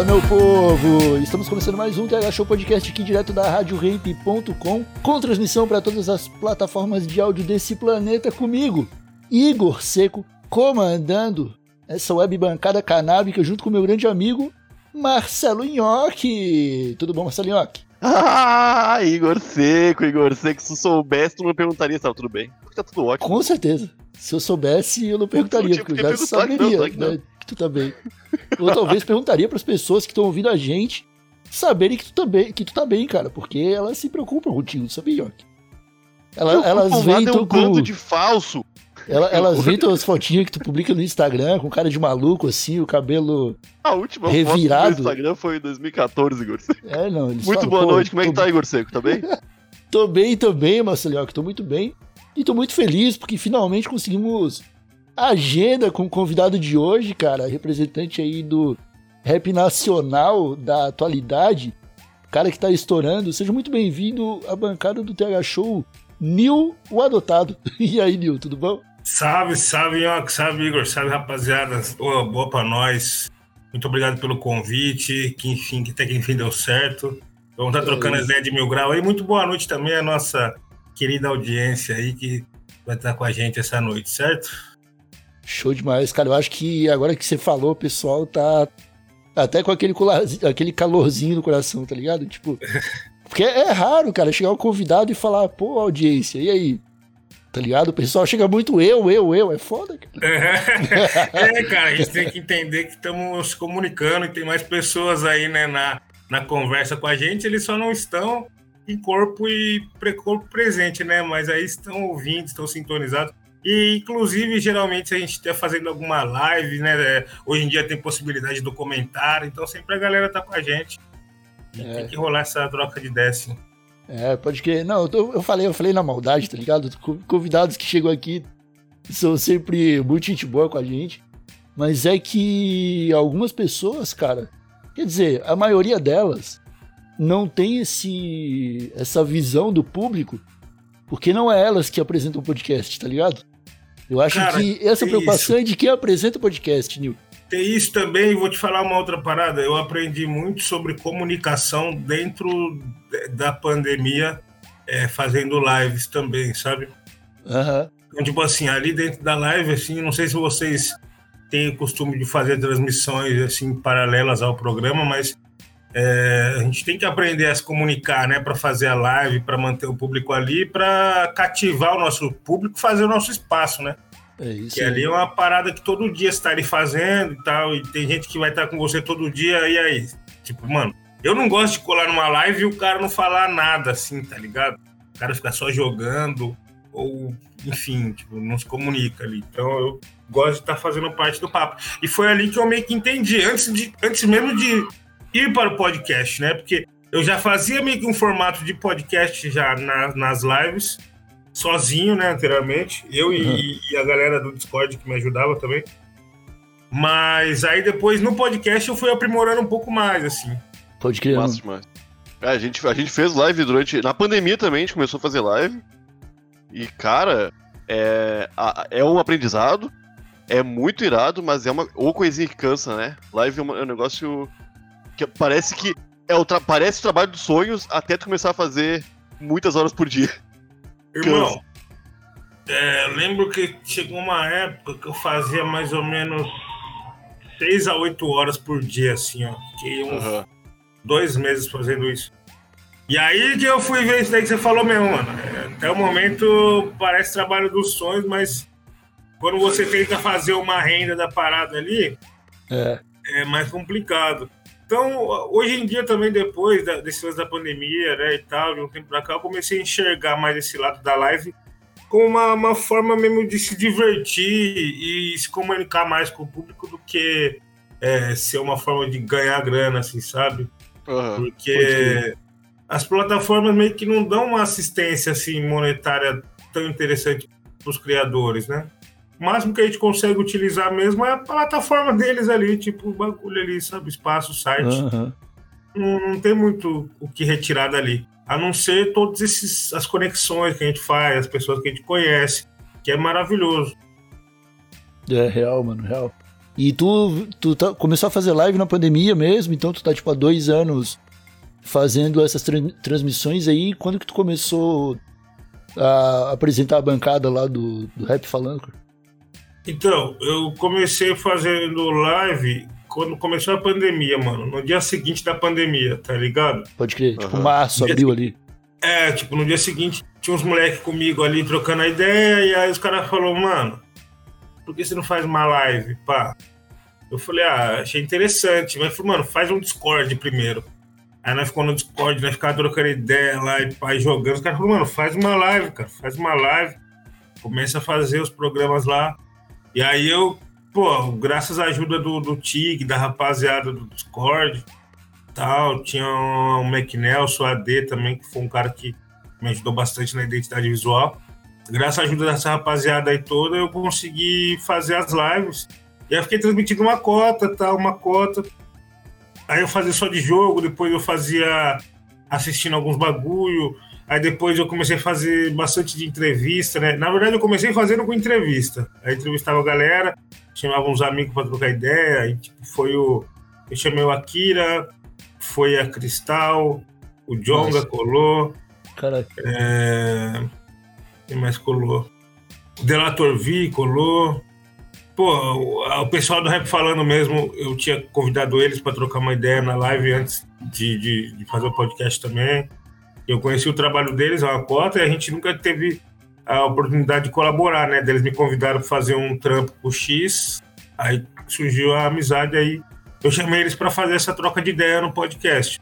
Fala, meu povo! Estamos começando mais um TH Show Podcast aqui direto da RadioRamp.com com transmissão para todas as plataformas de áudio desse planeta comigo, Igor Seco, comandando essa web bancada canábica junto com meu grande amigo Marcelo Nhoque. Tudo bom, Marcelo Nhoque? Ah, Igor Seco, Igor Seco. Se soubesse, tu não perguntaria se tava tudo bem. Porque tá tudo ótimo. Com certeza. Se eu soubesse, eu não perguntaria, tinha porque que eu já perguntar, saberia não, não. né, que tu tá bem. Ou talvez perguntaria pras pessoas que estão ouvindo a gente saberem que tu, tá bem, que tu tá bem, cara, porque elas se preocupam contigo, sabe, Nhoque? Ela, elas veem é um com, de falso. ela- elas veem tuas fotinhas que tu publica no Instagram com cara de maluco assim, o cabelo. A última Revirado. foto do Instagram foi em 2014, Igor Seco. É, não, eles Muito falam, boa "Pô, noite, como é que tô- tá, Igor Seco? Tá bem? Tô bem também, Marcelinho, tô muito bem. E tô muito feliz porque finalmente conseguimos agenda com o convidado de hoje, cara, representante aí do rap nacional da atualidade, cara que tá estourando. Seja muito bem-vindo à bancada do TH Show, Nil, o adotado. E aí, Nil, tudo bom? Salve, salve, Nhoque, salve, Igor, salve, rapaziada. Boa, boa pra nós. Muito obrigado pelo convite, que enfim, que até que enfim deu certo. Vamos estar É trocando as ideias de mil grau aí. Muito boa noite também à nossa querida audiência aí que vai estar com a gente essa noite, certo? Show demais, cara. Eu acho que agora que você falou, o pessoal tá até com aquele, aquele calorzinho no coração, tá ligado? Tipo, porque é raro, cara, chegar um convidado e falar, pô, audiência, e aí? Tá ligado? O pessoal chega muito eu, eu, eu. É foda, cara. é, cara, a gente tem que entender que estamos se comunicando e tem mais pessoas aí, né, na, na conversa com a gente, eles só não estão em corpo e pre- corpo presente, né? Mas aí estão ouvindo, estão sintonizados. E, inclusive, geralmente a gente está fazendo alguma live, né? é, Hoje em dia tem possibilidade do comentário, então sempre a galera tá com a gente. E É. Tem que rolar essa troca de assim. É, pode que. Não, eu, tô- eu falei, eu falei na maldade, tá ligado? Co- Convidados que chegam aqui são sempre muito gente boa com a gente. Mas é que algumas pessoas, cara, quer dizer, a maioria delas não tem esse essa visão do público, porque não é elas que apresentam o podcast, tá ligado? Eu acho Cara, que essa preocupação é de quem apresenta o podcast, Nil. Tem isso também, vou te falar uma outra parada. Eu aprendi muito sobre comunicação dentro de- da pandemia, é, fazendo lives também, sabe? Aham. Então, tipo assim, ali dentro da live, assim, não sei se vocês têm o costume de fazer transmissões assim paralelas ao programa, mas é, a gente tem que aprender a se comunicar, né, para fazer a live, para manter o público ali, para cativar o nosso público, fazer o nosso espaço, né? É isso. Que ali é uma parada que todo dia você está ali fazendo e tal, e tem gente que vai estar com você todo dia, e aí? Tipo, mano, eu não gosto de colar numa live e o cara não falar nada assim, tá ligado? O cara ficar só jogando, ou, enfim, tipo, não se comunica ali. Então eu gosto de estar fazendo parte do papo. E foi ali que eu meio que entendi, antes, de, antes mesmo de ir para o podcast, né? Porque eu já fazia meio que um formato de podcast já na- nas lives, sozinho, né, anteriormente. Eu e, e a galera do Discord que me ajudava também. Mas aí depois no podcast eu fui aprimorando um pouco mais, assim. Pode crer. Massa demais. É, a, gente, a gente fez live durante. Na pandemia também, a gente começou a fazer live. E, cara, é, a- é um aprendizado. É muito irado, mas é uma. Ou coisinha que cansa, né? Live é, uma- é um negócio que parece que. É o parece o trabalho dos sonhos até tu começar a fazer muitas horas por dia. Irmão, é, eu lembro que chegou uma época que eu fazia mais ou menos 6 a 8 horas por dia, assim, ó. Fiquei uns Aham. dois meses fazendo isso. E aí que eu fui ver isso daí que você falou mesmo, mano. Até o momento parece trabalho dos sonhos, mas quando você tenta fazer uma renda da parada ali, É. é mais complicado. Então, hoje em dia também, depois da, desse lance da pandemia, né, e tal, de um tempo pra cá, eu comecei a enxergar mais esse lado da live como uma, uma forma mesmo de se divertir e se comunicar mais com o público do que é, ser uma forma de ganhar grana, assim, sabe? Aham. Porque as plataformas meio que não dão uma assistência assim monetária tão interessante para os criadores, né? O máximo que a gente consegue utilizar mesmo é a plataforma deles ali, tipo o bagulho ali, sabe? Espaço, site. Aham. Não, não tem muito o que retirar dali. A não ser todas esses, as conexões que a gente faz, as pessoas que a gente conhece, que é maravilhoso. É real, mano, real. E tu, tu tá- começou a fazer live na pandemia mesmo, então tu tá, tipo, há dois anos fazendo essas tran- transmissões aí. Quando que tu começou a apresentar a bancada lá do, do Rap Falando? cara? Então, eu comecei fazendo live quando começou a pandemia, mano. No dia seguinte da pandemia, tá ligado? Pode crer, tipo, Aham. março, abril ali. É, tipo, no dia seguinte tinha uns moleques comigo ali trocando a ideia, e aí os caras falaram, mano, por que você não faz uma live, pá? Eu falei, ah, achei interessante. Mas falei, mano, faz um Discord primeiro. Aí nós ficamos no Discord, nós ficávamos trocando ideia lá e pá, e jogando. Os caras falaram, mano, faz uma live, cara, faz uma live. Começa a fazer os programas lá. E aí eu, pô, graças à ajuda do, do Tig, da rapaziada do Discord, tal, tinha o Mac Nelson, AD também, que foi um cara que me ajudou bastante na identidade visual. Graças à ajuda dessa rapaziada aí toda, eu consegui fazer as lives. E aí fiquei transmitindo uma cota, tal, uma cota. Aí eu fazia só de jogo, depois eu fazia assistindo alguns bagulho. Aí depois eu comecei a fazer bastante de entrevista, né? Na verdade, eu comecei fazendo com entrevista. Aí entrevistava a galera, chamava uns amigos para trocar ideia. Aí, tipo, foi o. Eu chamei o Akira, foi a Cristal, o Jonga Nossa. colou. Caraca, É... Quem mais colou? O Delator V colou. Pô, o, o pessoal do Rap Falando mesmo, eu tinha convidado eles para trocar uma ideia na live antes de, de, de fazer o podcast também. Eu conheci o trabalho deles, uma cota, e a gente nunca teve a oportunidade de colaborar, né? Eles me convidaram para fazer um trampo com o X, aí surgiu a amizade aí. Eu chamei eles para fazer essa troca de ideia no podcast.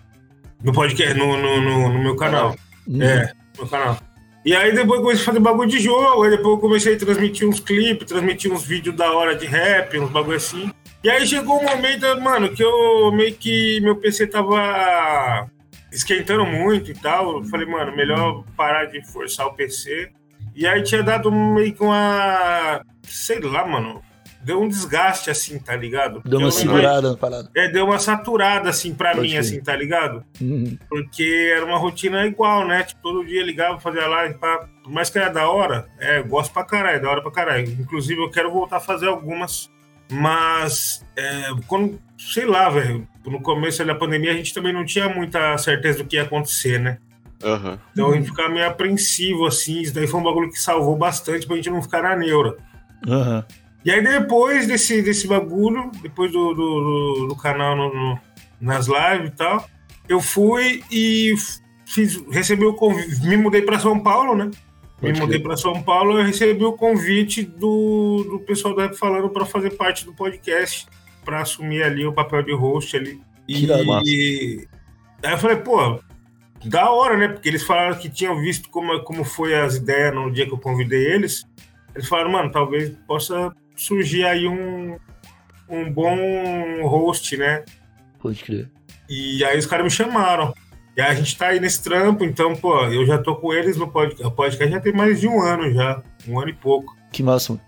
No podcast, no, no, no- no meu canal. Hum, É, no canal. E aí depois eu comecei a fazer bagulho de jogo, aí depois eu comecei a transmitir uns clipes, transmitir uns vídeos da hora de rap, uns bagulho assim. E aí chegou um momento, mano, que eu meio que meu PC tava esquentando muito e tal. Eu falei, mano, melhor parar de forçar o PC. E aí tinha dado meio que uma. Sei lá, mano. Deu um desgaste assim, tá ligado? Deu uma segurada na parada. É, deu uma saturada assim pra Pode mim, crer. assim, tá ligado? Uhum. porque era uma rotina igual, né? Tipo, todo dia ligava, fazia live, pá. Por mais que era da hora, é, eu gosto pra caralho, da hora pra caralho. Inclusive, eu quero voltar a fazer algumas, mas é, quando, sei lá, velho, no começo da pandemia a gente também não tinha muita certeza do que ia acontecer, né? Aham. Então a gente ficava meio apreensivo, assim, isso daí foi um bagulho que salvou bastante pra gente não ficar na neura. Aham. E aí depois desse, desse bagulho, depois do, do, do- do canal no- no- nas lives e tal, eu fui e fiz, recebi o convite, me mudei para São Paulo, né? Me Pode mudei para São Paulo, eu recebi o convite do, do pessoal da Rap falando para fazer parte do podcast, para assumir ali o papel de host ali. Que. E aí eu falei, pô, da hora, né? Porque eles falaram que tinham visto como, como foi as ideias no dia que eu convidei eles. Eles falaram, mano, talvez possa surgir aí um, um bom host, né? Pode crer. E aí os caras me chamaram. E aí a gente tá aí nesse trampo, então, pô, eu já tô com eles no podcast. O podcast já tem mais de um ano já, um ano e pouco. Que massa.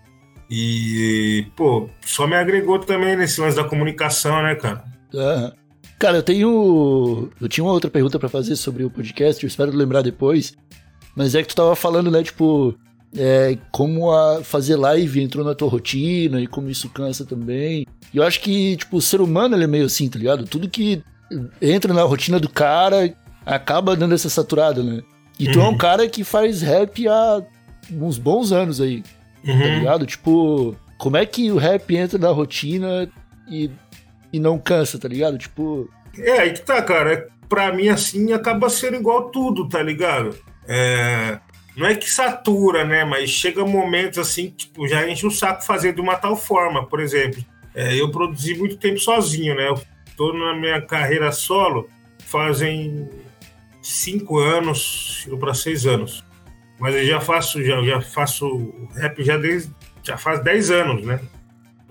E, pô, só me agregou também nesse lance da comunicação, né, cara? Aham. Cara, eu tenho. Eu tinha uma outra pergunta pra fazer sobre o podcast, eu espero lembrar depois. Mas é que tu tava falando, né, tipo, é, como a fazer live entrou na tua rotina e como isso cansa também. E eu acho que, tipo, o ser humano ele é meio assim, tá ligado? Tudo que entra na rotina do cara acaba dando essa saturada, né? E tu é um Uhum. cara que faz rap há uns bons anos aí tá Uhum. ligado? Tipo, como é que o rap entra na rotina e, e não cansa, tá ligado? Tipo, É, aí que tá, cara. É, Pra mim, assim, acaba sendo igual tudo, tá ligado? É, Não é que satura, né? Mas chega momentos assim, que, tipo, já enche o saco fazer de uma tal forma. Por exemplo, é, eu produzi muito tempo sozinho, né? Eu tô na minha carreira solo fazem cinco anos, pra seis anos. Mas eu já faço, já, já faço rap já desde. Já faz 10 anos, né?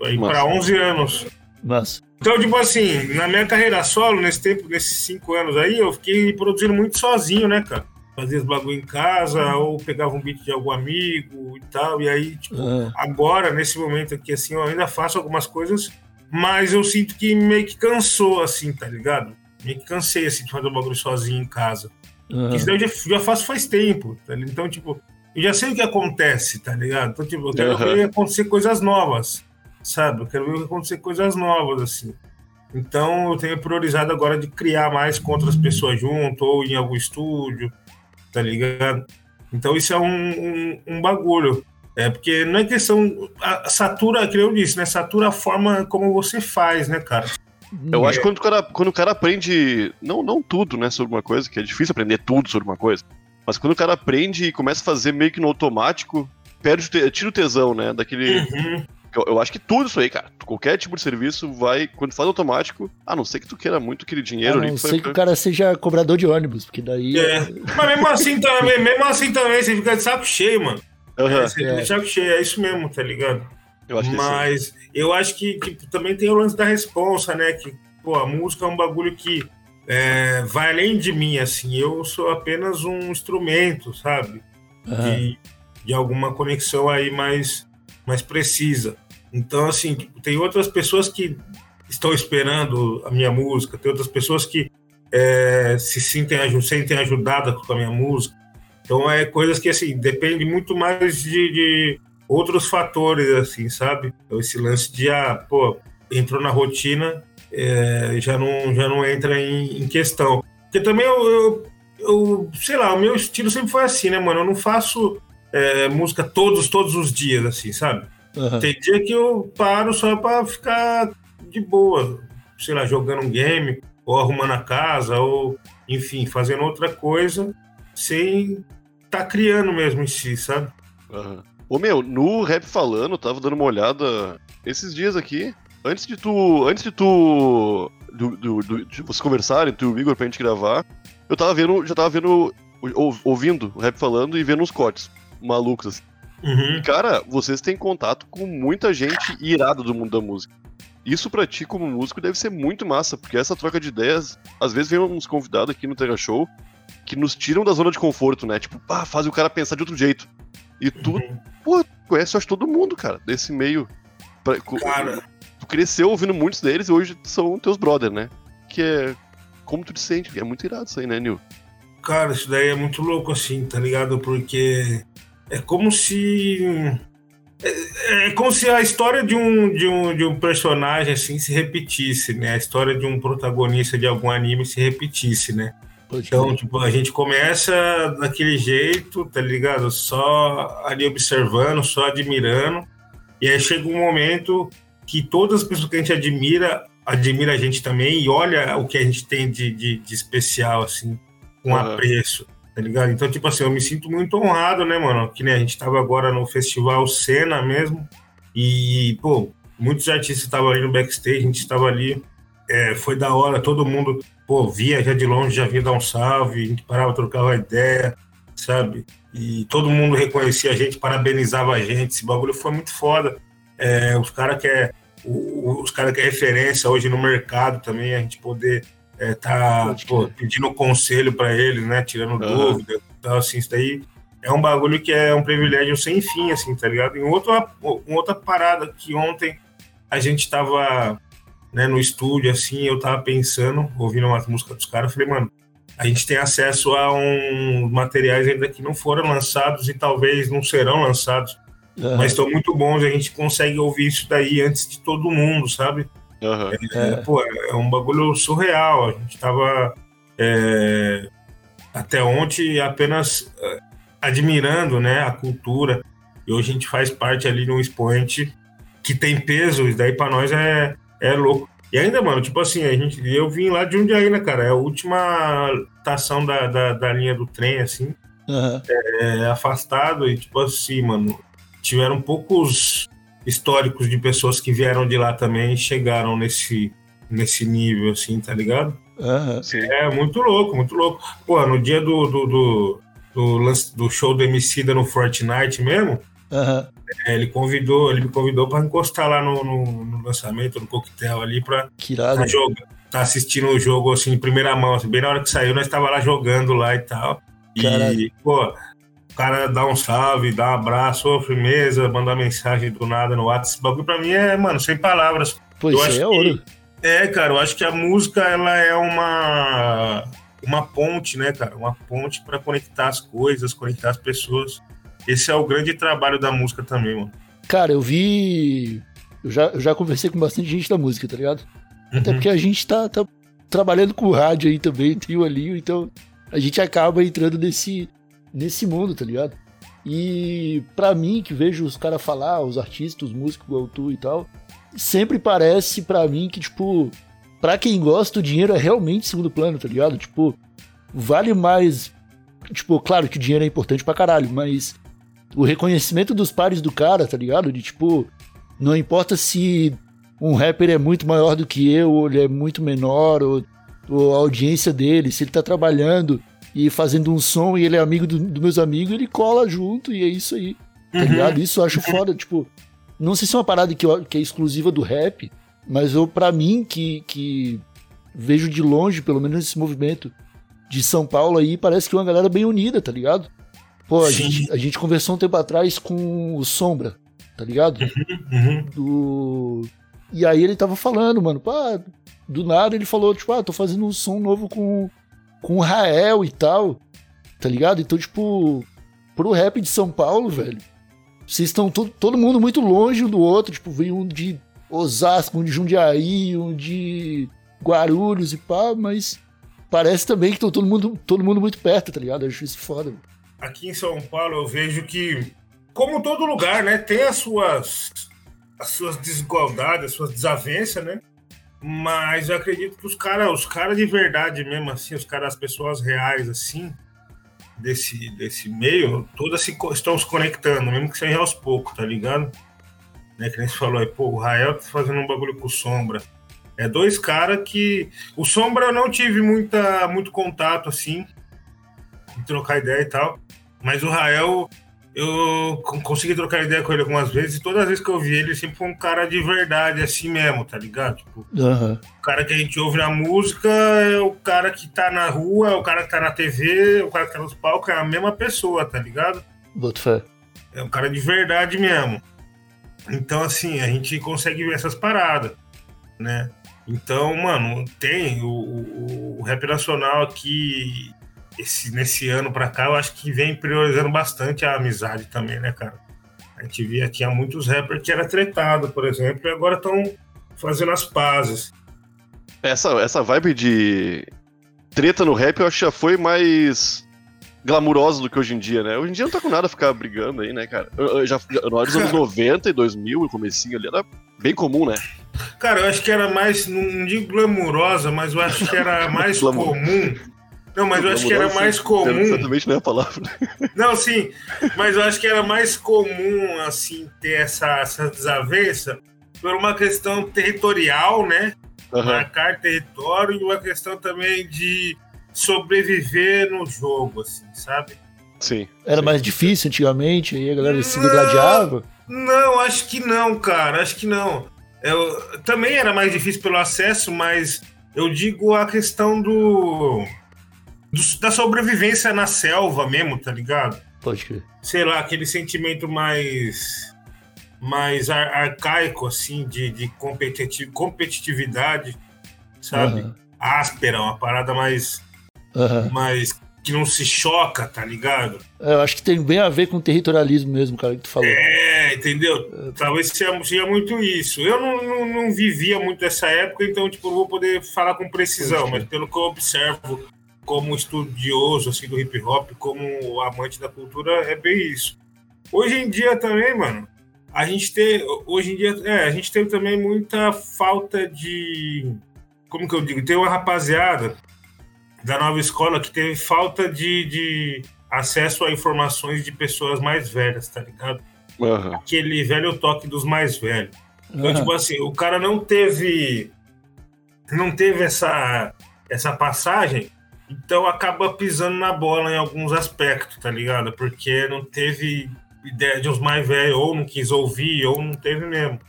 Aí pra 11 anos. Mas, Então, tipo assim, na minha carreira solo, nesse tempo, nesses cinco anos aí, eu fiquei produzindo muito sozinho, né, cara? Fazia os bagulho em casa, ou pegava um beat de algum amigo e tal. E aí, tipo, ah, agora, nesse momento aqui, assim, eu ainda faço algumas coisas, mas eu sinto que meio que cansou, assim, tá ligado? Meio que cansei, assim, de fazer o bagulho sozinho em casa. Ah, Isso daí eu já, já faço faz tempo, tá ligado? Então, tipo, eu já sei o que acontece, tá ligado? Então, tipo, eu quero Aham. ver acontecer coisas novas, sabe? Eu quero ver acontecer coisas novas, assim. Então, eu tenho priorizado agora de criar mais com outras pessoas junto, ou em algum estúdio, tá ligado? Então, isso é um, um, um bagulho. É, porque não é questão. a- Satura, que eu disse, né? Satura a forma como você faz, né, cara? Eu acho que quando o cara, quando o cara aprende, não, não tudo, né, sobre uma coisa, que é difícil aprender tudo sobre uma coisa, mas quando o cara aprende e começa a fazer meio que no automático, perde tira o tesão, né, daquele... Uhum. Eu, eu acho que tudo isso aí, cara, qualquer tipo de serviço vai, quando faz automático, a não ser que tu queira muito aquele a dinheiro ali. não que ser foi- que o cara seja cobrador de ônibus, porque daí. É. Mas mesmo assim também, mesmo assim também, você fica de saco cheio, mano. Aham, Você fica de saco cheio, é isso mesmo, tá ligado? Eu acho que sim. Mas eu acho que, tipo, também tem o lance da responsa, né? Que, pô, a música é um bagulho que é, vai além de mim, assim. Eu sou apenas um instrumento, sabe? Aham. De, de alguma conexão aí mais, mais precisa. Então, assim, tipo, tem outras pessoas que estão esperando a minha música, tem outras pessoas que é, se sentem, sentem ajudadas com a minha música. Então, é coisas que, assim, depende muito mais de, de outros fatores, assim, sabe? Então, esse lance de, ah, pô, entrou na rotina, é, já, não, já não entra em, em questão. Porque também eu, eu, eu, sei lá, o meu estilo sempre foi assim, né, mano? Eu não faço é, música todos, todos os dias, assim, sabe? Aham. Tem dia que eu paro só pra ficar de boa, sei lá, jogando um game, ou arrumando a casa, ou, enfim, fazendo outra coisa, sem tá criando mesmo em si, sabe? Aham. Ô meu, no rap falando, eu tava dando uma olhada esses dias aqui. Antes de tu. Antes de tu. Do, do, do- de vocês conversarem, tu e o Igor pra gente gravar, eu tava vendo. Já tava vendo. ou- ouvindo o rap falando e vendo uns cortes malucos assim. Uhum. E, cara, vocês têm contato com muita gente irada do mundo da música. Isso pra ti, como músico, deve ser muito massa, porque essa troca de ideias, às vezes vem uns convidados aqui no Terra Show que nos tiram da zona de conforto, né? Tipo, pá, faz o cara pensar de outro jeito. E tu, Uhum. pô, conhece, eu acho, todo mundo, cara, desse meio. Pra- Cara, Tu cresceu ouvindo muitos deles e hoje são teus brother, né? Que é. Como tu te sente? É muito irado isso aí, né, Nil? Cara, isso daí é muito louco, assim, tá ligado? Porque é como se. É, é como se a história de um, de, um, de um personagem, assim, se repetisse, né? A história de um protagonista de algum anime se repetisse, né? Então, tipo, a gente começa daquele jeito, tá ligado? Só ali observando, só admirando. E aí chega um momento que todas as pessoas que a gente admira, admira a gente também e olha o que a gente tem de, de, de especial, assim, com Aham. apreço, tá ligado? Então, tipo assim, eu me sinto muito honrado, né, mano? Que nem a gente tava agora no festival Cena mesmo. E, pô, muitos artistas estavam ali no backstage, a gente estava ali. É, foi da hora, todo mundo pô, via já de longe, já vinha dar um salve, a gente parava, trocava ideia, sabe? E todo mundo reconhecia a gente, parabenizava a gente, esse bagulho foi muito foda. É, os caras que é os cara que é referência hoje no mercado também, a gente poder é, tá pô, pedindo conselho para eles, né? Tirando Aham. dúvida. Então, assim, isso daí é um bagulho que é um privilégio sem fim, assim, tá ligado? Em outra, outra parada que ontem a gente tava né, no estúdio, assim, eu tava pensando, ouvindo umas músicas dos caras, falei, mano, a gente tem acesso a uns materiais ainda que não foram lançados e talvez não serão lançados, Aham. mas estão muito bons, a gente consegue ouvir isso daí antes de todo mundo, sabe? Aham. É, pô, é um bagulho surreal. A gente tava é, até ontem apenas é, admirando né, a cultura. E hoje a gente faz parte ali de um expoente que tem peso, e daí pra nós é, é louco. E ainda, mano, tipo assim, a gente, eu vim lá de Jundiaí, né, cara? É a última estação da, da, da linha do trem, assim Aham. é, afastado e tipo assim, mano, tiveram poucos históricos de pessoas que vieram de lá também e chegaram nesse nesse nível assim, tá ligado? Sim. É muito louco, muito louco. Pô, no dia do, do, do, do, lance- do show do Emicida no Fortnite mesmo, Aham. É, ele convidou, ele me convidou pra encostar lá no, no- no lançamento, no coquetel ali, Que irado. tá, jogando, tá assistindo o jogo assim, em primeira mão. assim, bem na hora que saiu, nós tava lá jogando lá e tal. E, Caralho. pô, o cara dá um salve, dá um abraço, ô, firmeza, mandar mensagem do nada no WhatsApp. Esse bagulho pra mim é, mano, sem palavras. Pô, eu acho é que- ouro. É, cara, eu acho que a música ela é uma uma ponte, né, cara? Uma ponte pra conectar as coisas, conectar as pessoas. Esse é o grande trabalho da música também, mano. Cara, eu vi. Eu já, eu já conversei com bastante gente da música, tá ligado? Até Uhum. porque a gente tá, tá trabalhando com rádio aí também, tem o ali, então a gente acaba entrando nesse, nesse mundo, tá ligado? E pra mim, que vejo os caras falar, os artistas, os músicos, igual tu e tal, sempre parece pra mim que, tipo, pra quem gosta, o dinheiro é realmente segundo plano, tá ligado? Tipo, vale mais. Tipo, claro que o dinheiro é importante pra caralho, mas o reconhecimento dos pares do cara, tá ligado? De tipo, não importa se um rapper é muito maior do que eu, ou ele é muito menor, ou, ou a audiência dele, se ele tá trabalhando e fazendo um som e ele é amigo dos do meus amigos, ele cola junto e é isso aí, tá Uhum. ligado? Isso eu acho foda, tipo, não sei se é uma parada que, eu- que é exclusiva do rap, mas eu, pra mim, que, que vejo de longe, pelo menos esse movimento de São Paulo aí, parece que é uma galera bem unida, tá ligado? Pô, a gente, a gente conversou um tempo atrás com o Sombra, tá ligado? Uhum. Do... E aí ele tava falando, mano, pá, do nada ele falou, tipo, ah, tô fazendo um som novo com, com o Rael e tal, tá ligado? Então, tipo, pro rap de São Paulo, velho, vocês estão todo, todo mundo muito longe um do outro, tipo, veio um de Osasco, um de Jundiaí, um de Guarulhos e pá, mas parece também que estão todo mundo, todo mundo muito perto, tá ligado? Eu acho isso foda. velho. Aqui em São Paulo eu vejo que, como todo lugar, né, tem as suas, as suas desigualdades, as suas desavenças, né? Mas eu acredito que os caras, os caras de verdade mesmo, assim, os caras, as pessoas reais, assim, desse, desse meio, todas se, estão se conectando, mesmo que seja aos poucos, tá ligado? Né, que nem você falou aí, pô, o Rael tá fazendo um bagulho com o Sombra. É dois caras que. O Sombra eu não tive muita, muito contato, assim, trocar ideia e tal. Mas o Rael, eu con- consegui trocar ideia com ele algumas vezes, e todas as vezes que eu vi ele, sempre foi um cara de verdade, assim mesmo, tá ligado? Tipo, Aham. o cara que a gente ouve na música é o cara que tá na rua, é o cara que tá na TV, é o cara que tá nos palcos, é a mesma pessoa, tá ligado? Boto fé. É um cara de verdade mesmo. Então, assim, a gente consegue ver essas paradas, né? Então, mano, tem o, o, o rap nacional aqui, esse, nesse ano pra cá, eu acho que vem priorizando bastante a amizade também, né, cara? A gente via tinha muitos rappers que era tretado, por exemplo, e agora estão fazendo as pazes. Essa, essa vibe de treta no rap eu acho que já foi mais glamurosa do que hoje em dia, né? Hoje em dia não tá com nada ficar brigando aí, né, cara? Eu, eu já, já- dos anos 90 e 2000, o comecinho ali, era bem comum, né? Cara, eu acho que era mais, não digo glamurosa, mas eu acho que era mais comum. Não, mas eu acho que era mais comum. Exatamente não é a palavra. Não, sim, mas eu acho que era mais comum, assim, ter essa, essa desavença por uma questão territorial, né? Aham. Marcar território e uma questão também de sobreviver no jogo, assim, sabe? Sim. Era sim. mais difícil antigamente, aí a galera se degladiava. Não, acho que não, cara, acho que não. Eu, também era mais difícil pelo acesso, mas eu digo a questão do, do- da sobrevivência na selva mesmo, tá ligado? Pode crer. sei lá, aquele sentimento mais mais ar- arcaico, assim, de, de competiti- competitividade, sabe? Aham. Áspera, uma parada mais, Aham. mais que não se choca, tá ligado? É, Eu acho que tem bem a ver com o territorialismo mesmo, cara, que tu falou. É, entendeu? Talvez seja, seja muito isso. Eu não, não, não vivia muito essa época, então, tipo, não vou poder falar com precisão, mas pelo que eu observo como estudioso, assim, do hip hop, como amante da cultura, é bem isso. Hoje em dia também, mano, a gente tem, hoje em dia, é, a gente tem também muita falta de, como que eu digo, tem uma rapaziada da nova escola que teve falta de, de acesso a informações de pessoas mais velhas, tá ligado? Aham. Aquele velho toque dos mais velhos. Então, Aham. tipo assim, o cara não teve não teve essa essa passagem Então acaba pisando na bola em alguns aspectos, tá ligado? Porque não teve ideia de uns mais velhos, ou não quis ouvir, ou não teve mesmo.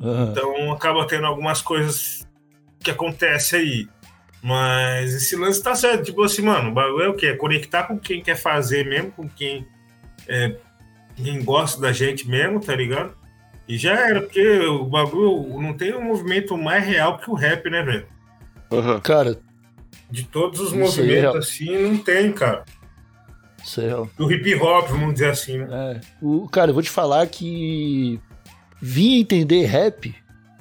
Aham. Então acaba tendo algumas coisas que acontecem aí. Mas esse lance tá certo. Tipo assim, mano, o bagulho é o quê? É conectar com quem quer fazer mesmo, com quem, é, quem gosta da gente mesmo, tá ligado? E já era, porque o bagulho não tem um movimento mais real que o rap, né, velho? Aham. Cara, De todos os é movimentos assim, não tem, cara. é real. Do hip hop, vamos dizer assim, né? É. O, cara, eu vou te falar que vim entender rap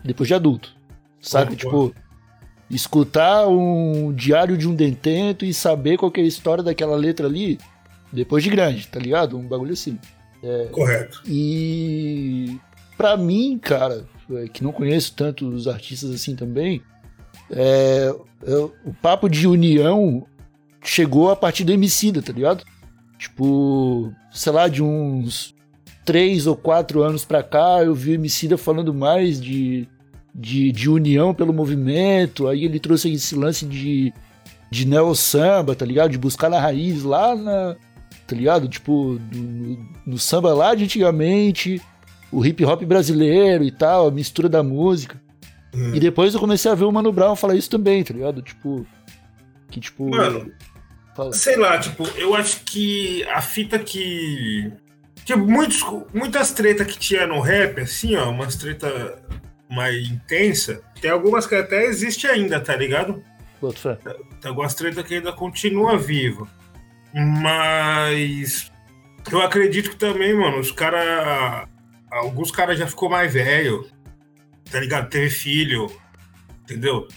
depois de adulto. Sabe? Tipo, escutar um diário de um detento e saber qual que é a história daquela letra ali depois de grande, tá ligado? Um bagulho assim. Correto. E pra mim, cara, é, que não conheço tanto os artistas assim também, é, é, o papo de união chegou a partir do Emicida, tá ligado? Tipo, sei lá, de uns três ou quatro anos pra cá, eu vi o Emicida falando mais de, de, de união pelo movimento, aí ele trouxe esse lance de, de neo-samba, tá ligado? De buscar na raiz lá na, tá ligado? Tipo, no, no samba lá de antigamente, o hip hop brasileiro e tal, a mistura da música. Hum. E depois eu comecei a ver o Mano Brown falar isso também, tá ligado? Tipo, que tipo... Mano, fala. Sei lá, tipo, eu acho que a fita que. Tipo, muitos, muitas tretas que tinha no rap, assim, ó, umas treta mais intensa, tem algumas que até existe ainda, tá ligado? Tem algumas tretas que ainda continua viva. Mas eu acredito que também, mano, os caras. Alguns caras já ficou mais velho, tá ligado? Teve filho, entendeu?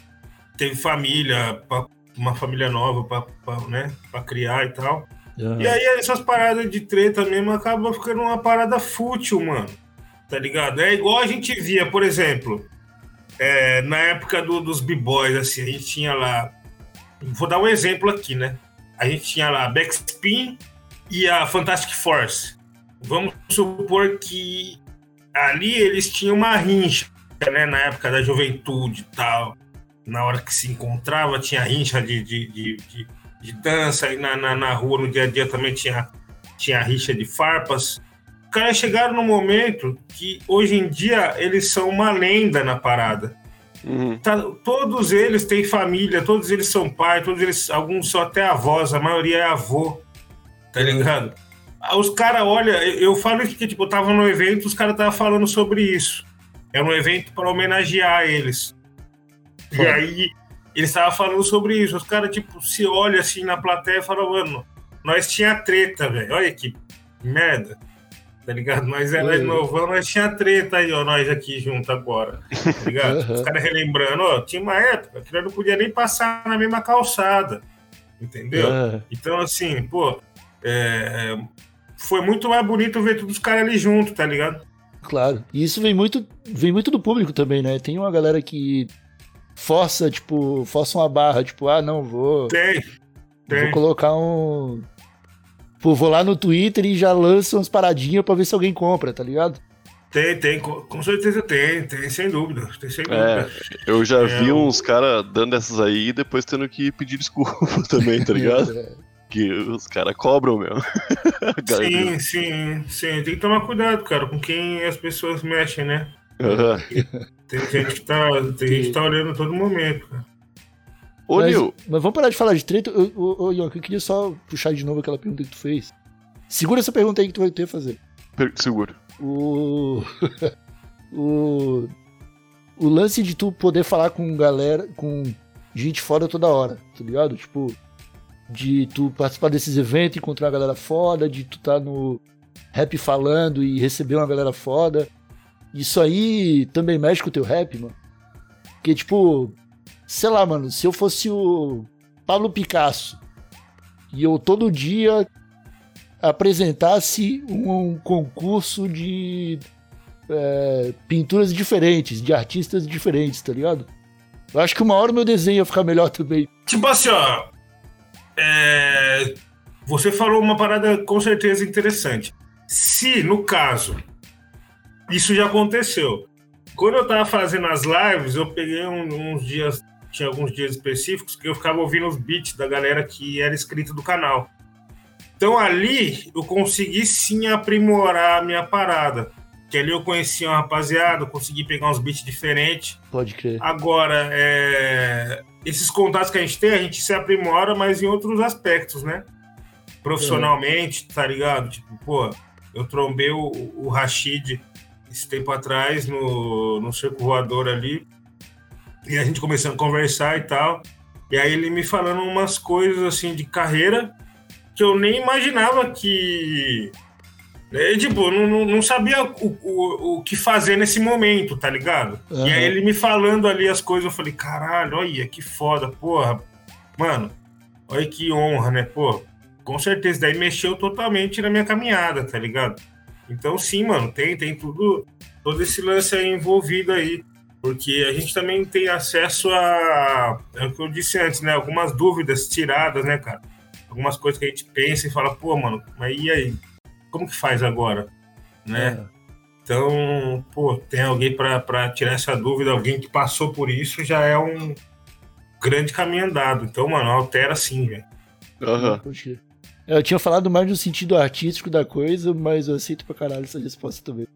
Teve família, pra- uma família nova pra, pra, né, pra criar e tal. Aham. E aí essas paradas de treta mesmo acabam ficando uma parada fútil, mano. Tá ligado? É igual a gente via, por exemplo, é, na época do- dos b-boys, assim, a gente tinha lá. Vou dar um exemplo aqui, né? A gente tinha lá a Backspin e a Fantastic Force. Vamos supor que ali eles tinham uma rincha, né? Na época da juventude e tal. Na hora que se encontrava, tinha rincha de, de, de, de- de dança, e na, na, na rua, no dia a dia, também tinha, tinha rixa de farpas. Os caras chegaram num momento que, hoje em dia, eles são uma lenda na parada. Uhum. Tá- todos eles têm família, todos eles são pai, todos eles, alguns são até avós, a maioria é avô, tá ligado? Os caras, olha, eu eu falo isso que, tipo, eu tava no evento, os caras estavam falando sobre isso. Era um evento para homenagear eles. E aí, eles estavam falando sobre isso. Os caras, tipo, se olham assim na plateia e falam, mano, nós tinha treta, velho. Olha que merda. Tá ligado? Nós era Uhum. novão, nós tinha treta aí, ó, nós aqui junto agora. Tá ligado? Uhum. Os caras relembrando, ó, tinha uma época que nós não podia nem passar na mesma calçada. Entendeu? Ah, Então, assim, pô, é, foi muito mais bonito ver todos os caras ali juntos, tá ligado? Claro. E isso vem muito, vem muito do público também, né? Tem uma galera que força, tipo, força uma barra, tipo, ah, não, vou, Tem, vou tem. colocar um. Pô, vou lá no Twitter e já lanço umas paradinhas pra ver se alguém compra, tá ligado? Tem, tem, com certeza tem, tem, sem dúvida. Tem sem É. dúvida. Eu já É, vi o- uns caras dando essas aí e depois tendo que pedir desculpa também, tá ligado? É, que os caras cobram mesmo. A galera- Sim, sim, sim. Tem que tomar cuidado, cara, com quem as pessoas mexem, né? Aham. Tem gente que tá, tem gente que tá olhando a todo momento, cara. Ô, mas, Nil, mas vamos parar de falar de treta. Ô, ô, ô, eu queria só puxar de novo aquela pergunta que tu fez. Segura essa pergunta aí que tu vai ter que fazer. per- seguro. O. o. O lance de tu poder falar com galera, com gente foda toda hora, tá ligado? Tipo, de tu participar desses eventos, encontrar uma galera foda, de tu tá no rap falando e receber uma galera foda. Isso aí também mexe com o teu rap, mano. Porque, tipo, sei lá, mano, se eu fosse o Pablo Picasso e eu todo dia apresentasse um concurso de é, pinturas diferentes, de artistas diferentes, tá ligado? Eu acho que uma hora o meu desenho ia ficar melhor também. Tipo assim, ó. É, Você falou uma parada com certeza interessante. Se, no caso, isso já aconteceu. Quando eu tava fazendo as lives, eu peguei um- uns dias tinha alguns dias específicos que eu ficava ouvindo os beats da galera que era inscrita do canal. Então ali eu consegui sim aprimorar a minha parada. Que ali eu conheci uma rapaziada, eu consegui pegar uns beats diferentes. Pode crer. Agora, é, esses contatos que a gente tem, a gente se aprimora, mas em outros aspectos, né? Profissionalmente, tá ligado? Tipo, pô, eu trombei o, o Rashid esse tempo atrás no, no Circo Voador ali. E a gente começando a conversar e tal. E aí ele me falando umas coisas assim de carreira que eu nem imaginava que. É, tipo, não, não, não sabia o, o, o que fazer nesse momento, tá ligado? Uhum. E aí ele me falando ali as coisas, eu falei, caralho, olha que foda, porra. Mano, olha que honra, né? Pô, com certeza. Daí mexeu totalmente na minha caminhada, tá ligado? Então, sim, mano, tem, tem tudo, todo esse lance aí envolvido aí. Porque a gente também tem acesso a. É o que eu disse antes, né? Algumas dúvidas tiradas, né, cara? Algumas coisas que a gente pensa e fala, pô, mano, mas e aí? Como que faz agora? Né? É. Então, pô, tem alguém para tirar essa dúvida, alguém que passou por isso já é um grande caminho andado. Então, mano, altera sim, velho. Aham. É, Eu tinha falado mais no sentido artístico da coisa, mas eu aceito pra caralho essa resposta também.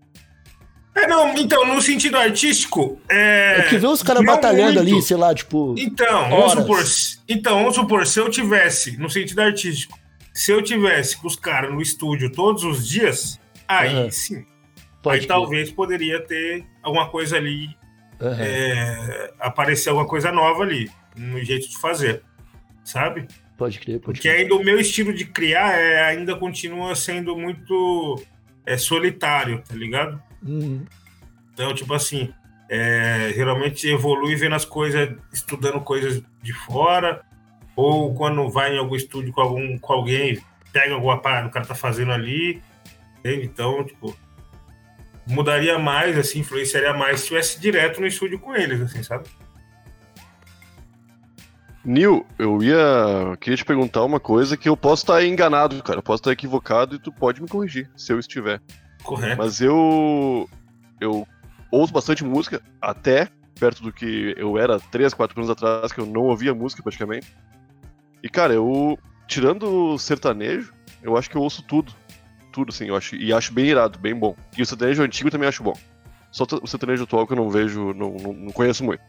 É, não, então, no sentido artístico. É, É que ver os caras batalhando muito. ali, sei lá, tipo. Então, vamos supor, então, vamos supor, se eu tivesse, no sentido artístico, se eu tivesse com os caras no estúdio todos os dias, aí Aham. sim. Pode aí talvez poderia ter alguma coisa ali, Aham. é, aparecer alguma coisa nova ali, no jeito de fazer, sabe? Pode crer, pode Porque crer. ainda o meu estilo de criar é, ainda continua sendo muito é, solitário, tá ligado? Uhum. Então, tipo assim, é, geralmente evolui vendo as coisas, estudando coisas de fora, ou quando vai em algum estúdio com, algum, com alguém, pega alguma parada que o cara tá fazendo ali, entende? Então, tipo, mudaria mais, assim, influenciaria mais se estivesse direto no estúdio com eles, assim, sabe? Nil, eu ia. Queria te perguntar uma coisa que eu posso estar enganado, cara. Eu posso estar equivocado e tu pode me corrigir, se eu estiver. Correto. Mas eu. Eu ouço bastante música, até perto do que eu era 3, 4 anos atrás, que eu não ouvia música praticamente. E, cara, eu. Tirando o sertanejo, eu acho que eu ouço tudo. Tudo, assim, eu acho. E acho bem irado, bem bom. E o sertanejo antigo também acho bom. Só o sertanejo atual que eu não vejo, não, não, não conheço muito.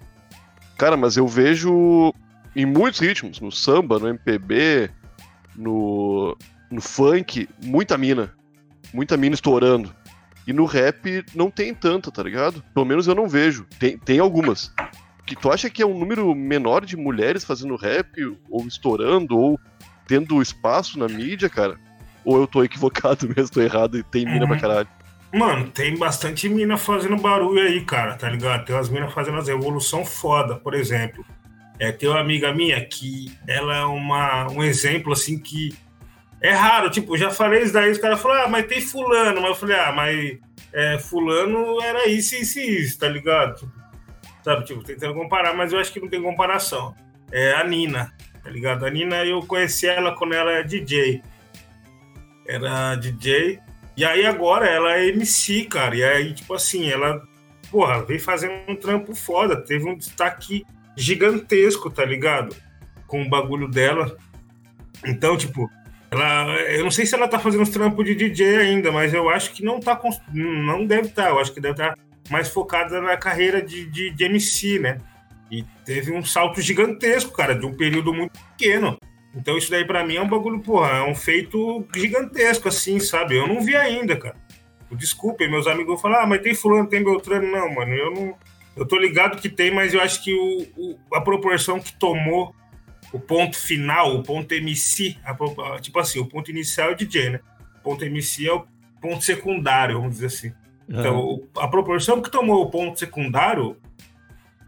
Cara, mas eu vejo em muitos ritmos, no samba, no MPB, no, no funk, muita mina. Muita mina estourando. E no rap não tem tanta, tá ligado? Pelo menos eu não vejo. Tem, tem algumas. Que tu acha que é um número menor de mulheres fazendo rap, ou estourando, ou tendo espaço na mídia, cara? Ou eu tô equivocado mesmo, tô errado e tem mina pra caralho? Mano, tem bastante mina fazendo barulho aí, cara, tá ligado? Tem umas minas fazendo as evolução foda, por exemplo. É, tem uma amiga minha que ela é uma, um exemplo, assim, que é raro. Tipo, já falei isso daí, os caras falaram, ah, mas tem fulano. Mas eu falei, ah, mas é, fulano era isso, isso e isso, tá ligado? Tipo, sabe, tipo, tentando comparar, mas eu acho que não tem comparação. É a Nina, tá ligado? A Nina, eu conheci ela quando ela era DJ. Era DJ, e aí agora ela é MC, cara. E aí, tipo assim, ela, porra, veio fazendo um trampo foda. Teve um destaque gigantesco, tá ligado? Com o bagulho dela. Então, tipo, ela. Eu não sei se ela tá fazendo os trampos de DJ ainda, mas eu acho que não tá. Não deve estar. Eu acho que deve estar mais focada na carreira de, de, de MC, né? E teve um salto gigantesco, cara, de um período muito pequeno. Então isso daí pra mim é um bagulho, porra, é um feito gigantesco, assim, sabe? Eu não vi ainda, cara. Desculpem, meus amigos vão falar, ah, mas tem fulano, tem Beltrano. Não, mano, eu não... Eu tô ligado que tem, mas eu acho que o, o- a proporção que tomou o ponto final, o ponto MC, a tipo assim, o ponto inicial é o DJ, né? O ponto MC é o ponto secundário, vamos dizer assim. Então, a proporção que tomou o ponto secundário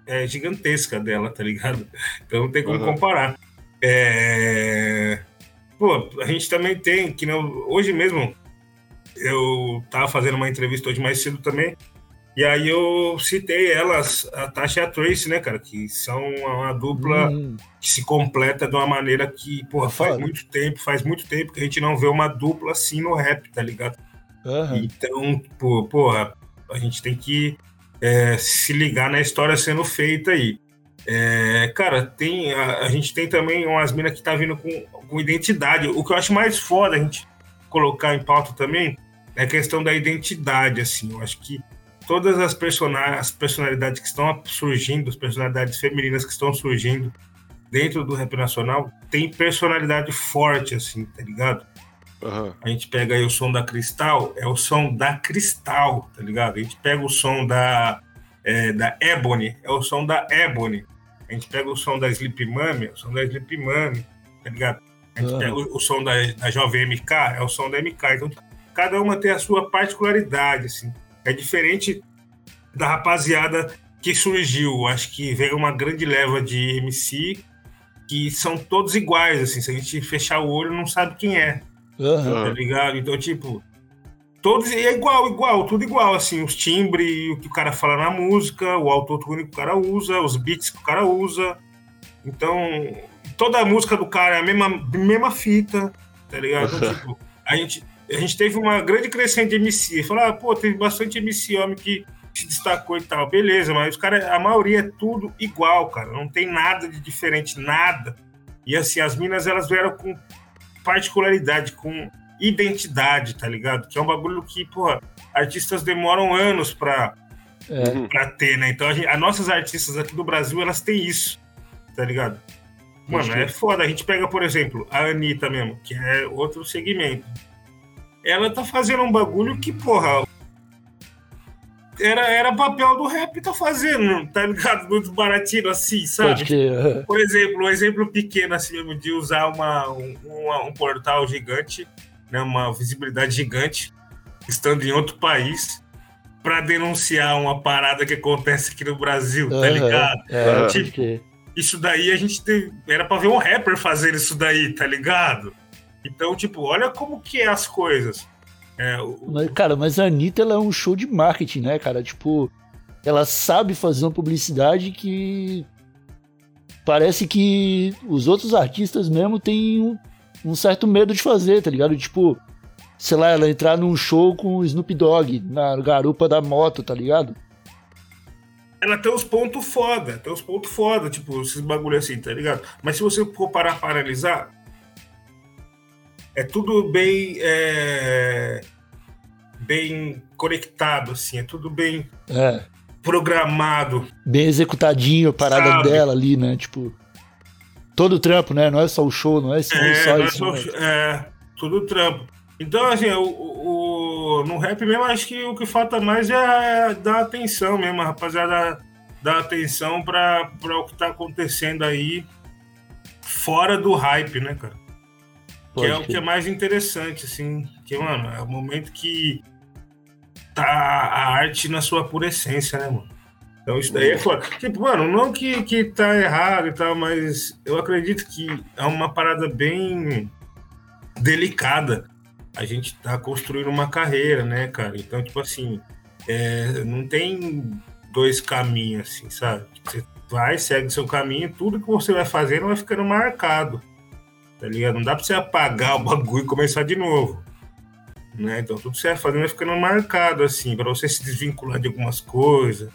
é gigantesca dela, tá ligado? Então não tem como Uhum. comparar. É... Pô, a gente também tem, que não... hoje mesmo, eu tava fazendo uma entrevista hoje mais cedo também, e aí eu citei elas, a Tasha e a Trace, né, cara, que são uma dupla Hum, que se completa de uma maneira que, porra, faz Foda. muito tempo, faz muito tempo que a gente não vê uma dupla assim no rap, tá ligado? Aham. Então, pô, porra, a gente tem que é, se ligar na história sendo feita aí. É, cara, tem a, a, gente tem também umas minas que tá vindo com, com identidade. O que eu acho mais foda a gente colocar em pauta também é a questão da identidade, assim. Eu acho que todas as, as personalidades que estão surgindo, as personalidades femininas que estão surgindo dentro do rap nacional, tem personalidade forte, assim, tá ligado? Uhum. A gente pega aí o som da Cristal, é o som da Cristal, tá ligado? A gente pega o som da, é, da Ebony, é o som da Ebony. A gente pega o som da Sleep Mummy, é o som da Sleep Mummy, tá ligado? A gente uhum. pega o, o, som da, da Jovem MK, é o som da MK. Então, cada uma tem a sua particularidade, assim. É diferente da rapaziada que surgiu. Acho que veio uma grande leva de MC que são todos iguais, assim. Se a gente fechar o olho, não sabe quem é. Uhum. Tá ligado? Então, tipo, todos é igual, igual, tudo igual, assim, os timbres, o que o cara fala na música, o autotune que o cara usa, os beats que o cara usa. Então, toda a música do cara é a mesma, mesma fita, tá ligado? Então, tipo, a gente, a gente teve uma grande crescente de MC. Falar, ah, pô, teve bastante MC homem que se destacou e tal. Beleza, mas os caras, a maioria é tudo igual, cara. Não tem nada de diferente, nada. E assim, as minas, elas vieram com particularidade, com identidade, tá ligado? Que é um bagulho que, porra, artistas demoram anos pra, é. pra ter, né? Então, a gente, as nossas artistas aqui do Brasil, elas têm isso, tá ligado? Mano, é foda. A gente pega, por exemplo, a Anitta mesmo, que é outro segmento. Ela tá fazendo um bagulho que, porra, era, era papel do rap tá fazendo, tá ligado? Muito baratinho assim, sabe? Que... Por exemplo, um exemplo pequeno assim mesmo de usar uma, um, um portal gigante, né, uma visibilidade gigante, estando em outro país, para denunciar uma parada que acontece aqui no Brasil, tá ligado? É, tipo, isso daí a gente teve, era para ver um rapper fazer isso daí, tá ligado? Então, tipo, olha como que é as coisas. É, o... mas, cara, mas a Anitta ela é um show de marketing, né, cara? Tipo, ela sabe fazer uma publicidade que parece que os outros artistas mesmo têm um, um, certo medo de fazer, tá ligado? Tipo, sei lá, ela entrar num show com o Snoop Dogg na garupa da moto, tá ligado? Ela tem os pontos foda, tem os pontos foda, tipo, esses bagulho assim, tá ligado? Mas se você for parar para analisar, é tudo bem é, bem conectado, assim, é tudo bem é. programado. Bem executadinho a parada sabe? dela ali, né? Tipo, todo o trampo, né? Não é só o show, não é, só, é, só não isso. É, só, é, tudo o trampo. Então, assim, o, o, no rap mesmo, acho que o que falta mais é dar atenção mesmo, rapaziada dar atenção para o que tá acontecendo aí fora do hype, né, cara? Pode que é o que é mais interessante, assim. Que, mano, é o momento que tá a arte na sua pura essência, né, mano? Então isso daí é foda. Tipo, mano, não que, que tá errado e tal, mas eu acredito que é uma parada bem delicada. A gente tá construindo uma carreira, né, cara? Então, tipo assim, é, não tem dois caminhos, assim, sabe? Você vai, segue seu caminho, tudo que você vai fazendo vai ficando marcado tá ligado? Não dá pra você apagar o bagulho e começar de novo. Né? Então tudo que você vai fazendo vai ficando marcado, assim, para você se desvincular de algumas coisas.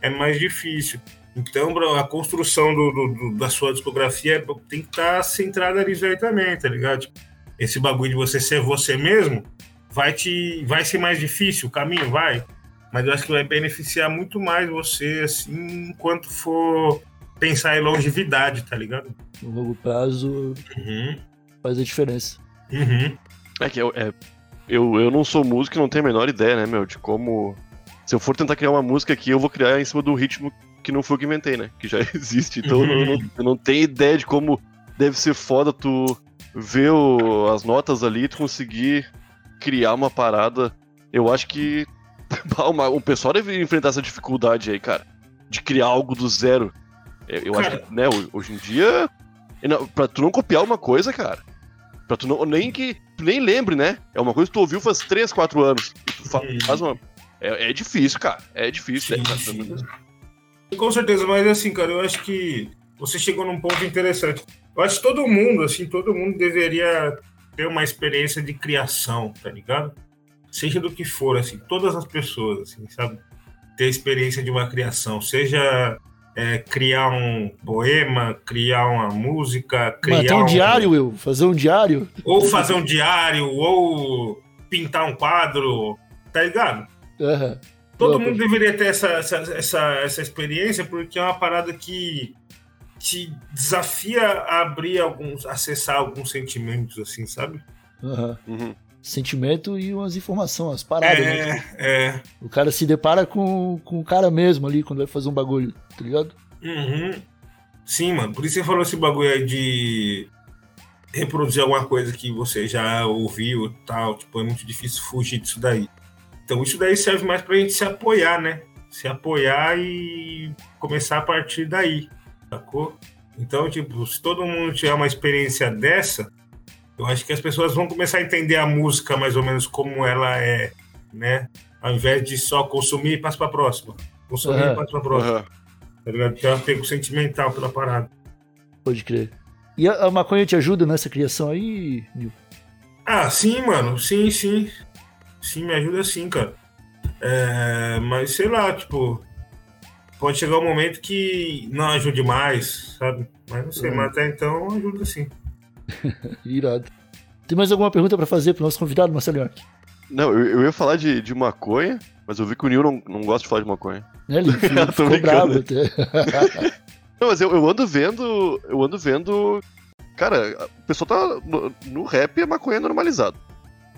É mais difícil. Então, a construção do, do, do, da sua discografia tem que estar tá centrada aí também, tá ligado? Tipo, esse bagulho de você ser você mesmo vai te vai ser mais difícil, o caminho vai, mas eu acho que vai beneficiar muito mais você assim enquanto for pensar em longevidade, tá ligado? No longo prazo uhum. faz a diferença. Uhum. É que eu, é, eu, eu não sou músico e não tenho a menor ideia, né, meu, de como. Se eu for tentar criar uma música aqui, eu vou criar em cima do ritmo que não foi eu que inventei, né? Que já existe. Então uhum. eu, não, eu não tenho ideia de como deve ser foda tu ver o, as notas ali e tu conseguir criar uma parada. Eu acho que o pessoal deve enfrentar essa dificuldade aí, cara. De criar algo do zero. Eu cara, acho que, né, hoje em dia, pra tu não copiar uma coisa, cara, pra tu não, nem que, nem lembre, né, é uma coisa que tu ouviu faz 3, 4 anos, tu faz uma, é, é difícil, cara, é difícil. Sim, é, sim. Com certeza, mas assim, cara, eu acho que você chegou num ponto interessante. Eu acho que todo mundo, assim, todo mundo deveria ter uma experiência de criação, tá ligado? Seja do que for, assim, todas as pessoas, assim, sabe? Ter a experiência de uma criação, seja é, criar um poema, criar uma música, criar Manter um diário, Will. Fazer um diário. Ou fazer um diário, ou pintar um quadro, tá ligado? Aham. Todo Boa, mundo deveria ter essa, essa, essa, essa experiência, porque é uma parada que te desafia a abrir alguns, acessar alguns sentimentos, assim, sabe? Aham. Uhum. Sentimento e umas informações, as paradas. né? É, é. O cara se depara com, com o cara mesmo ali quando vai fazer um bagulho, tá ligado? Uhum. Sim, mano. Por isso você falou esse bagulho aí de reproduzir alguma coisa que você já ouviu e tal. Tipo, é muito difícil fugir disso daí. Então isso daí serve mais pra gente se apoiar, né? Se apoiar e começar a partir daí, sacou? Então, tipo, se todo mundo tiver uma experiência dessa, eu acho que as pessoas vão começar a entender a música mais ou menos como ela é, né? Ao invés de só consumir e passa pra próxima. Consumir Aham. e passa pra próxima. Aham. Tá ligado? Tem um apego sentimental pela parada. Pode crer. E a, a maconha te ajuda nessa criação aí, Nil? Ah, sim, mano. Sim, sim. Sim, me ajuda sim, cara. É, mas sei lá, tipo. Pode chegar um momento que não ajude mais, sabe? Mas não sei, Uhum. mas até então ajuda sim. Irado. Tem mais alguma pergunta pra fazer pro nosso convidado, Marcelo York? Não, eu, eu ia falar de, de maconha, mas eu vi que o Nil não, não gosta de falar de maconha. Né, ele Tô ficou bravo até. Não, mas eu, eu ando vendo. Eu ando vendo. Cara, o pessoal tá. No, no rap é maconha normalizado.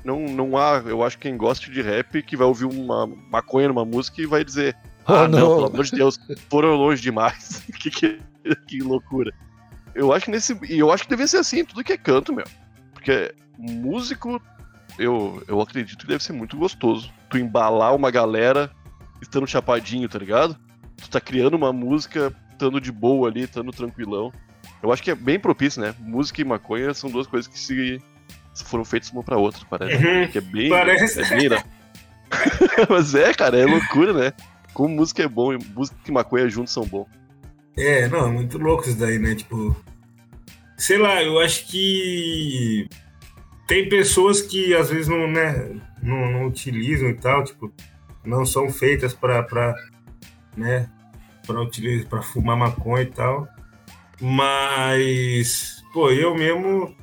Não, não há, eu acho, quem goste de rap que vai ouvir uma maconha numa música e vai dizer. Oh, Ah, não, não. pelo amor de Deus, foram longe demais. que, que, que loucura. Eu acho que nesse. E eu acho que deve ser assim, tudo que é canto, meu. Porque músico, eu, eu acredito que deve ser muito gostoso. Tu embalar uma galera estando chapadinho, tá ligado? Tu tá criando uma música, estando de boa ali, estando tranquilão. Eu acho que é bem propício, né? Música e maconha são duas coisas que se, foram feitas uma pra outra, parece. Uhum, que é bem. parece. É bem, né? Mas é, cara, é loucura, né? Como música é bom e música e maconha juntos são bons. É, não, é muito louco isso daí, né? Tipo. Sei lá, eu acho que. Tem pessoas que às vezes não, né, não, não utilizam e tal, tipo, não são feitas pra, pra né, pra utilizar, pra fumar maconha e tal. Mas, pô, eu mesmo,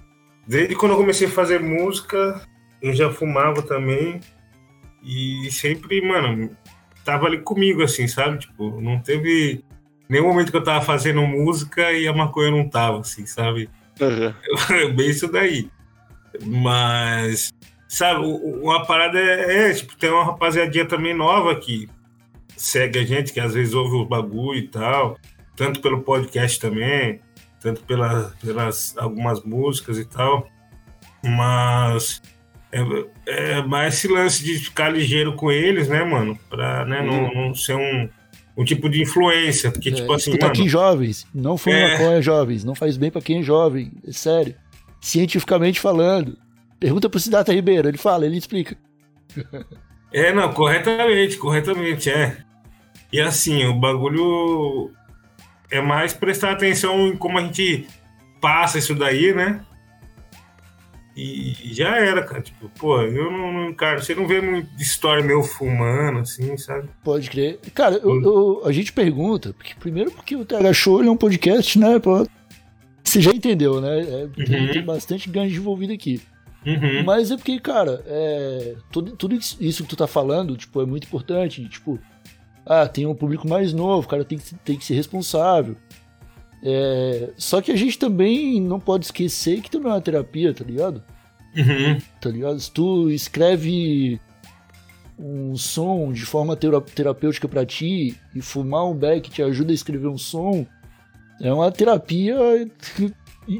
desde quando eu comecei a fazer música, eu já fumava também. E sempre, mano, tava ali comigo, assim, sabe? Tipo, não teve nenhum momento que eu tava fazendo música e a maconha não tava, assim, sabe? Aham. Bem isso daí. Mas, sabe, uma parada é, é, tipo, tem uma rapaziadinha também nova que segue a gente, que às vezes ouve o bagulho e tal, tanto pelo podcast também, tanto pela, pelas algumas músicas e tal. Mas é, é mais esse lance de ficar ligeiro com eles, né, mano? Pra né, não, não ser um, um tipo de influência. Porque, É, tipo assim, mano. aqui, jovens. Não fume É. maconha, jovens. Não faz bem pra quem é jovem. É sério. Cientificamente falando. Pergunta pro Cidata Ribeiro. Ele fala, ele explica. É, não, corretamente, corretamente, é. E assim, o bagulho é mais prestar atenção em como a gente passa isso daí, né? E já era, cara. Tipo, pô, eu não, não cara, você não vê muita história meu fumando, assim, sabe? Pode crer. Cara, eu- eu- a gente pergunta, porque primeiro porque o TH Show ele é um podcast, né? pô? Você já entendeu, né? É, tem, Uhum. tem bastante ganho envolvido aqui. Uhum. Mas é porque, cara, é, tudo, tudo isso que tu tá falando, tipo, é muito importante. Tipo, ah, tem um público mais novo, o cara tem que, tem que ser responsável. É, só que a gente também não pode esquecer que também é uma terapia, tá ligado? Uhum. Tá ligado? Se tu escreve um som de forma tera- terapêutica pra ti e fumar um beck te ajuda a escrever um som, é uma terapia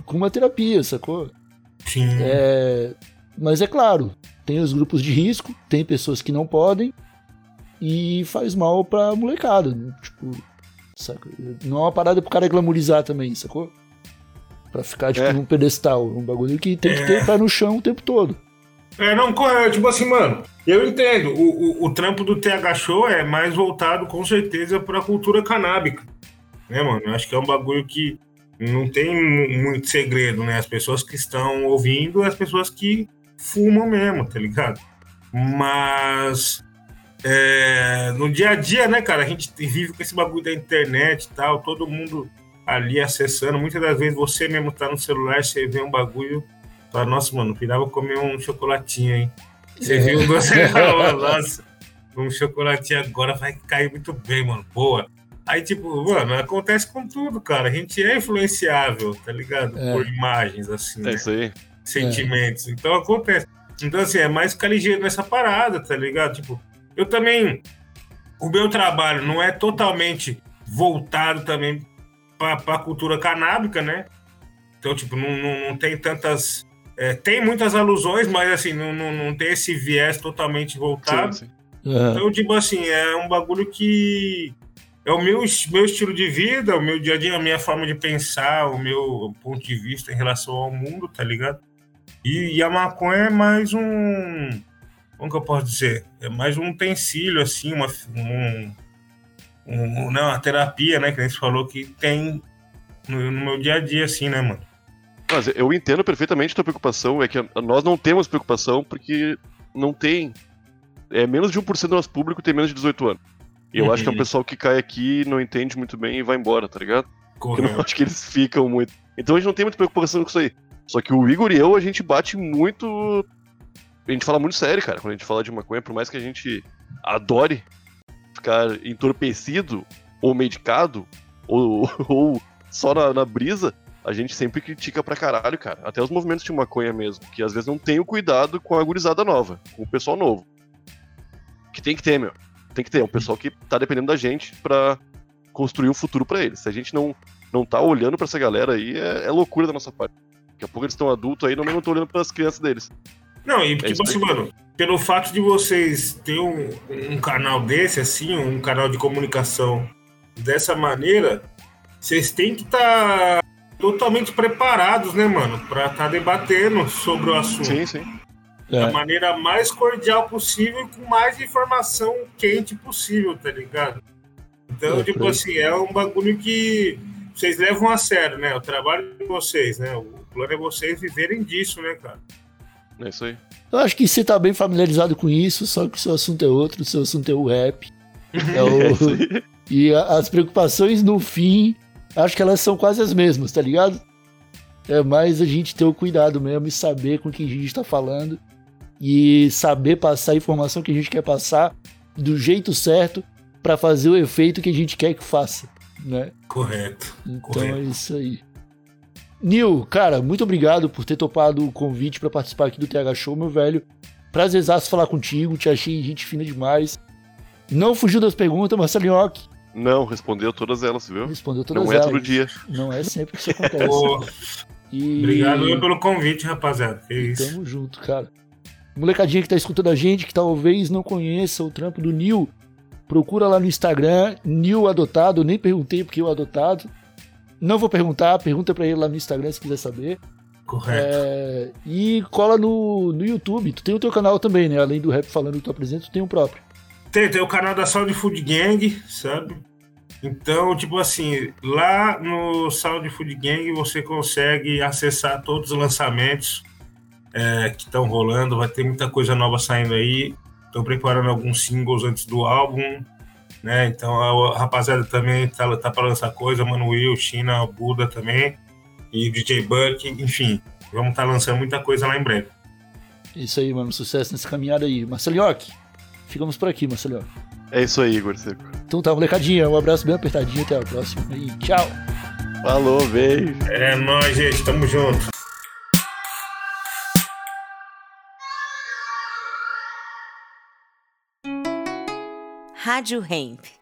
com uma terapia, sacou? Sim. É, mas é claro, tem os grupos de risco, tem pessoas que não podem e faz mal pra molecada. né? Tipo, saca? Não é uma parada pro cara glamorizar também, sacou? Pra ficar, tipo, É. num pedestal. Um bagulho que tem que ter pé no chão o tempo todo. É, não, correto. Tipo assim, mano, eu entendo. O, o, o trampo do TH Show é mais voltado, com certeza, pra cultura canábica. Né, mano? Eu acho que é um bagulho que não tem mu- muito segredo, né? As pessoas que estão ouvindo, as pessoas que fumam mesmo, tá ligado? Mas é, no dia a dia, né, cara, a gente vive com esse bagulho da internet e tal, todo mundo ali acessando. Muitas das vezes você mesmo tá no celular, você vê um bagulho, fala, nossa, mano, pirava comer um chocolatinho, hein? Você viu um doce, nossa, um chocolatinho agora vai cair muito bem, mano, boa. Aí, tipo, mano, acontece com tudo, cara. A gente é influenciável, tá ligado? É. Por imagens, assim, É né? isso aí. sentimentos. Então acontece. Então, assim, é mais ficar ligeiro nessa parada, tá ligado? Tipo, eu também. O meu trabalho não é totalmente voltado também pra, pra cultura canábica, né? Então, tipo, não, não, não tem tantas. é, tem muitas alusões, mas assim, não, não, não tem esse viés totalmente voltado. Sim, sim. Aham. Então, tipo assim, é um bagulho que é o meu, meu estilo de vida, o meu dia a dia, a minha forma de pensar, o meu ponto de vista em relação ao mundo, tá ligado? E, e a maconha é mais um. Como que eu posso dizer? É mais um utensílio, assim, uma, um, um, não, uma terapia, né? Que a gente falou que tem no, no meu dia a dia, assim, né, mano? Mas eu entendo perfeitamente a tua preocupação, é que nós não temos preocupação porque não tem. É menos de 1% do nosso público tem menos de 18 anos. E eu acho que é um Uhum. pessoal que cai aqui, não entende muito bem e vai embora, tá ligado? Eu não Correto. acho que eles ficam muito. Então a gente não tem muita preocupação com isso aí. Só que o Igor e eu, a gente bate muito. A gente fala muito sério, cara, quando a gente fala de maconha, por mais que a gente adore ficar entorpecido, ou medicado, ou, ou só na, na brisa, a gente sempre critica pra caralho, cara. Até os movimentos de maconha mesmo, que às vezes não tem o cuidado com a gurizada nova, com o pessoal novo. Que tem que ter, meu. Tem que ter. É um pessoal que tá dependendo da gente pra construir um futuro pra eles. Se a gente não, não tá olhando pra essa galera aí, é, é loucura da nossa parte. Daqui a pouco eles estão adultos aí, não não estão olhando pras crianças deles. Não, e É tipo assim, mano, pelo fato de vocês ter um, um canal desse, assim, um canal de comunicação dessa maneira, vocês têm que estar totalmente preparados, né, mano, pra estar debatendo sobre o assunto Sim, sim. da É. maneira mais cordial possível e com mais informação quente possível, tá ligado? Então, É, tipo assim, é um bagulho que vocês levam a sério, né? O trabalho de vocês, né? O plano é vocês viverem disso, né, cara? É isso aí. Eu acho que você tá bem familiarizado com isso, só que o seu assunto é outro, o seu assunto é o rap. É o- É. E a- as preocupações no fim, acho que elas são quase as mesmas, tá ligado? É mais a gente ter o cuidado mesmo e saber com quem a gente tá falando e saber passar a informação que a gente quer passar do jeito certo pra fazer o efeito que a gente quer que faça, né? Correto. Então Correto. é isso aí. Nil, cara, muito obrigado por ter topado o convite pra participar aqui do TH Show, meu velho. Prazerzaço falar contigo, te achei gente fina demais. Não fugiu das perguntas, Marcelinhoque. Não, respondeu todas elas, viu? Respondeu todas Não é elas. todo dia. Não é sempre que isso acontece. E... Obrigado pelo convite, rapaziada. Que isso. Tamo junto, cara. Molecadinha que tá escutando a gente, que talvez não conheça o trampo do Nil, procura lá no Instagram, Nil Adotado. Eu nem perguntei porque o adotado. Não vou perguntar, pergunta pra ele lá no Instagram se quiser saber. Correto. É, e cola no, no YouTube. Tu tem o teu canal também, né? Além do rap falando que tu apresenta, tu tem um próprio. Tem, tem o canal da Sound Food Gang, sabe? Então, tipo assim, lá no Sound Food Gang você consegue acessar todos os lançamentos é, que estão rolando. Vai ter muita coisa nova saindo aí. Estou preparando alguns singles antes do álbum. Né? Então a rapaziada também tá, tá para lançar coisa, Manuel, China, Buda também, e DJ Buck, enfim. Vamos estar lançando muita coisa lá em breve. Isso aí, mano. Sucesso nessa caminhada aí. Marcelinhoque, ficamos por aqui, Marcelinhoque. É isso aí, Igor Seco. Então tá, molecadinha. Um abraço bem apertadinho. Até a próxima. E tchau. Falou, beijo. É nóis, gente. Tamo junto. Rádio Hemp.